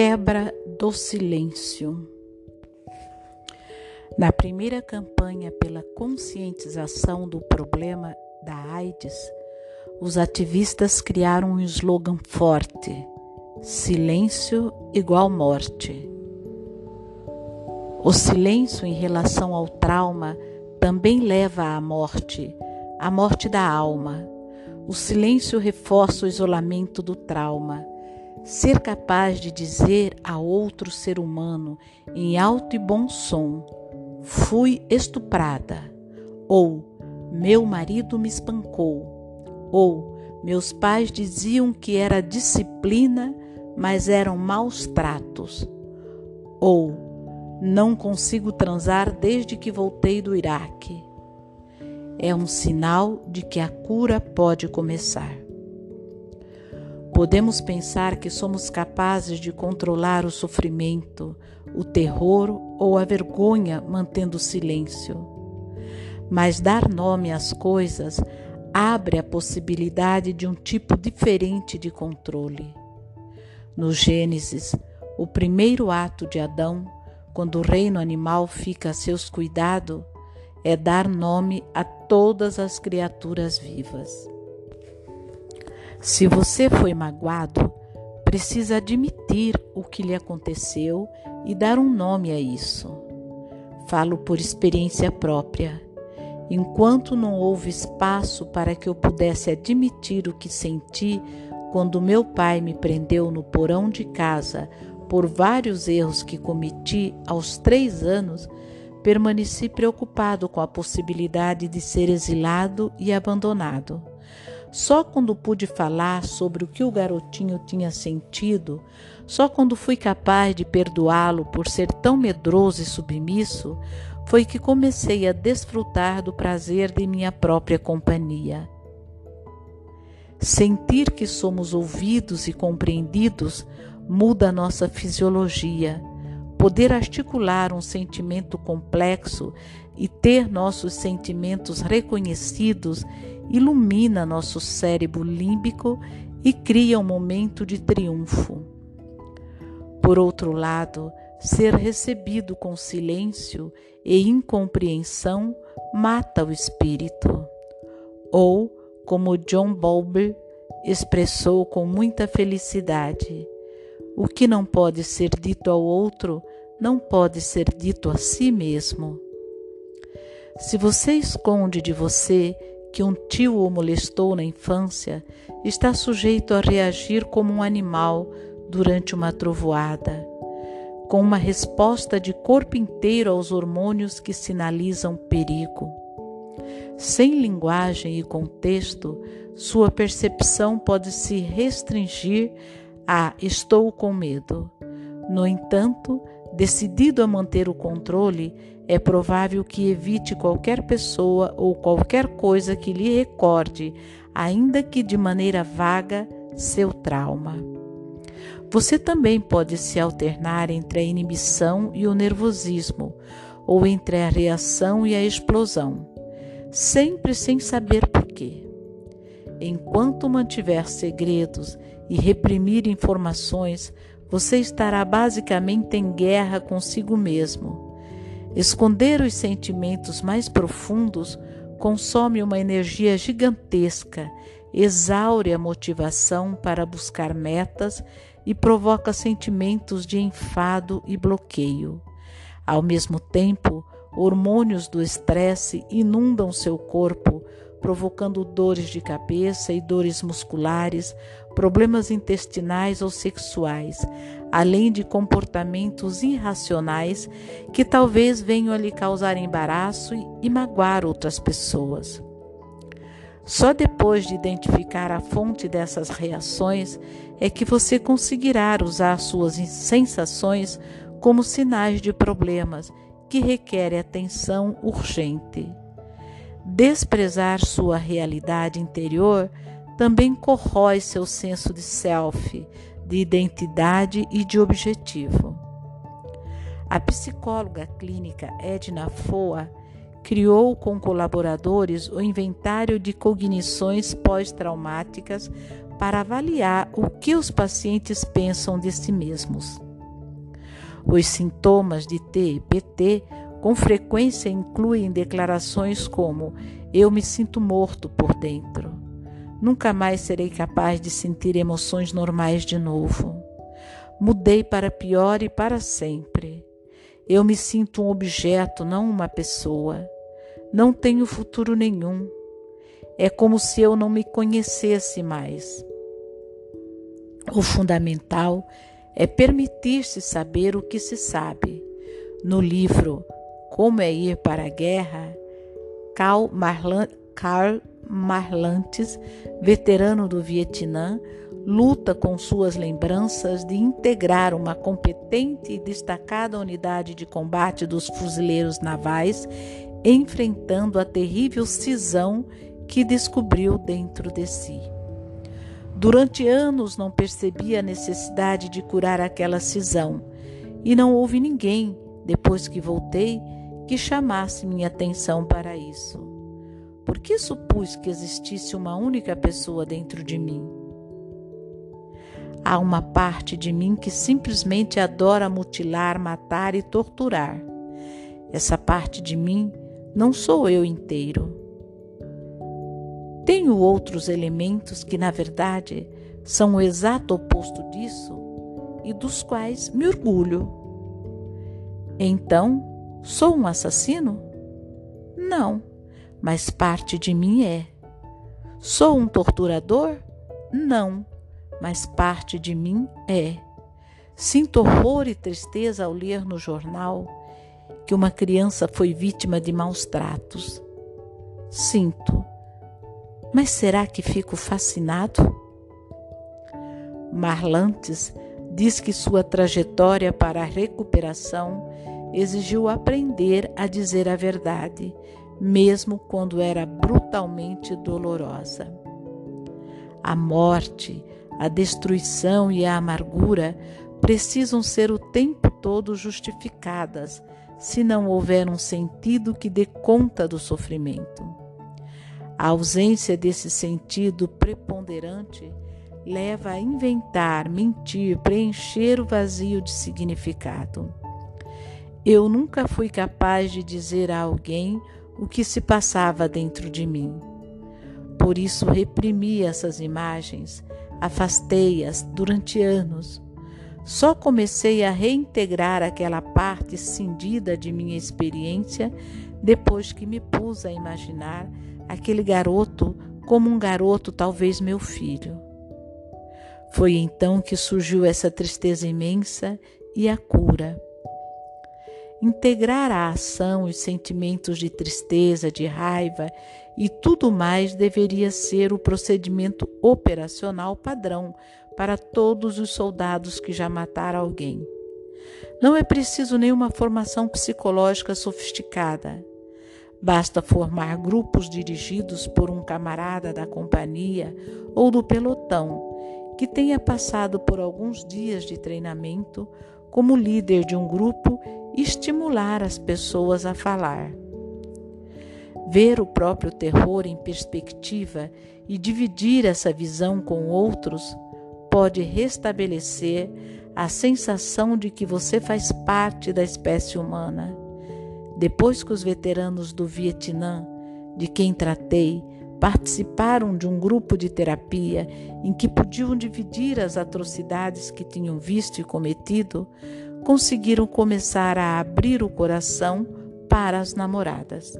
quebra do silêncio. Na primeira campanha pela conscientização do problema da AIDS, os ativistas criaram um slogan forte: silêncio igual morte. O silêncio em relação ao trauma também leva à morte, à morte da alma. O silêncio reforça o isolamento do trauma. Ser capaz de dizer a outro ser humano em alto e bom som: fui estuprada, ou meu marido me espancou, ou meus pais diziam que era disciplina, mas eram maus tratos, ou não consigo transar desde que voltei do Iraque. É um sinal de que a cura pode começar. Podemos pensar que somos capazes de controlar o sofrimento, o terror ou a vergonha mantendo silêncio. Mas dar nome às coisas abre a possibilidade de um tipo diferente de controle. No Gênesis, o primeiro ato de Adão, quando o reino animal fica a seus cuidados, é dar nome a todas as criaturas vivas. Se você foi magoado, precisa admitir o que lhe aconteceu e dar um nome a isso. Falo por experiência própria. Enquanto não houve espaço para que eu pudesse admitir o que senti quando meu pai me prendeu no porão de casa por vários erros que cometi aos três anos, permaneci preocupado com a possibilidade de ser exilado e abandonado. Só quando pude falar sobre o que o garotinho tinha sentido, só quando fui capaz de perdoá-lo por ser tão medroso e submisso, foi que comecei a desfrutar do prazer de minha própria companhia. Sentir que somos ouvidos e compreendidos muda a nossa fisiologia. Poder articular um sentimento complexo e ter nossos sentimentos reconhecidos ilumina nosso cérebro límbico e cria um momento de triunfo. Por outro lado, ser recebido com silêncio e incompreensão mata o espírito. Ou, como John Bowlby expressou com muita felicidade, o que não pode ser dito ao outro não pode ser dito a si mesmo. Se você esconde de você que um tio o molestou na infância, está sujeito a reagir como um animal durante uma trovoada, com uma resposta de corpo inteiro aos hormônios que sinalizam perigo. Sem linguagem e contexto, sua percepção pode se restringir a estou com medo. No entanto, decidido a manter o controle, é provável que evite qualquer pessoa ou qualquer coisa que lhe recorde, ainda que de maneira vaga, seu trauma. Você também pode se alternar entre a inibição e o nervosismo, ou entre a reação e a explosão, sempre sem saber porquê. Enquanto mantiver segredos e reprimir informações, você estará basicamente em guerra consigo mesmo Esconder os sentimentos mais profundos consome uma energia gigantesca, exaure a motivação para buscar metas e provoca sentimentos de enfado e bloqueio. Ao mesmo tempo, hormônios do estresse inundam seu corpo, provocando dores de cabeça e dores musculares, problemas intestinais ou sexuais, além de comportamentos irracionais que talvez venham a lhe causar embaraço e magoar outras pessoas. Só depois de identificar a fonte dessas reações é que você conseguirá usar suas sensações como sinais de problemas que requerem atenção urgente. Desprezar sua realidade interior também corrói seu senso de self, de identidade e de objetivo. A psicóloga clínica Edna Foa criou com colaboradores o inventário de cognições pós-traumáticas para avaliar o que os pacientes pensam de si mesmos. Os sintomas de TPT com frequência incluem declarações como: Eu me sinto morto por dentro. Nunca mais serei capaz de sentir emoções normais de novo. Mudei para pior e para sempre. Eu me sinto um objeto, não uma pessoa. Não tenho futuro nenhum. É como se eu não me conhecesse mais. O fundamental é permitir-se saber o que se sabe. No livro Como é Ir para a Guerra, Karl, Marlan, Karl Marlantes, veterano do Vietnã, luta com suas lembranças de integrar uma competente e destacada unidade de combate dos fuzileiros navais, enfrentando a terrível cisão que descobriu dentro de si. Durante anos não percebi a necessidade de curar aquela cisão, e não houve ninguém, depois que voltei, que chamasse minha atenção para isso. Por que supus que existisse uma única pessoa dentro de mim? Há uma parte de mim que simplesmente adora mutilar, matar e torturar. Essa parte de mim não sou eu inteiro. Tenho outros elementos que, na verdade, são o exato oposto disso e dos quais me orgulho. Então, sou um assassino? Não, mas parte de mim é. Sou um torturador? Não, mas parte de mim é. Sinto horror e tristeza ao ler no jornal que uma criança foi vítima de maus tratos. Sinto, mas será que fico fascinado? Marlantes diz que sua trajetória para a recuperação exigiu aprender a dizer a verdade, mesmo quando era brutalmente dolorosa. A morte, a destruição e a amargura precisam ser o tempo todo justificadas, se não houver um sentido que dê conta do sofrimento. A ausência desse sentido preponderante leva a inventar, mentir, preencher o vazio de significado. Eu nunca fui capaz de dizer a alguém o que se passava dentro de mim. Por isso reprimi essas imagens, afastei-as durante anos. Só comecei a reintegrar aquela parte cindida de minha experiência depois que me pus a imaginar aquele garoto como um garoto, talvez meu filho. Foi então que surgiu essa tristeza imensa e a cura. Integrar a ação os sentimentos de tristeza, de raiva e tudo mais deveria ser o procedimento operacional padrão para todos os soldados que já mataram alguém. Não é preciso nenhuma formação psicológica sofisticada. Basta formar grupos dirigidos por um camarada da companhia ou do pelotão que tenha passado por alguns dias de treinamento como líder de um grupo estimular as pessoas a falar. Ver o próprio terror em perspectiva e dividir essa visão com outros pode restabelecer a sensação de que você faz parte da espécie humana depois que os veteranos do Vietnã, de quem tratei, participaram de um grupo de terapia em que podiam dividir as atrocidades que tinham visto e cometido, conseguiram começar a abrir o coração para as namoradas.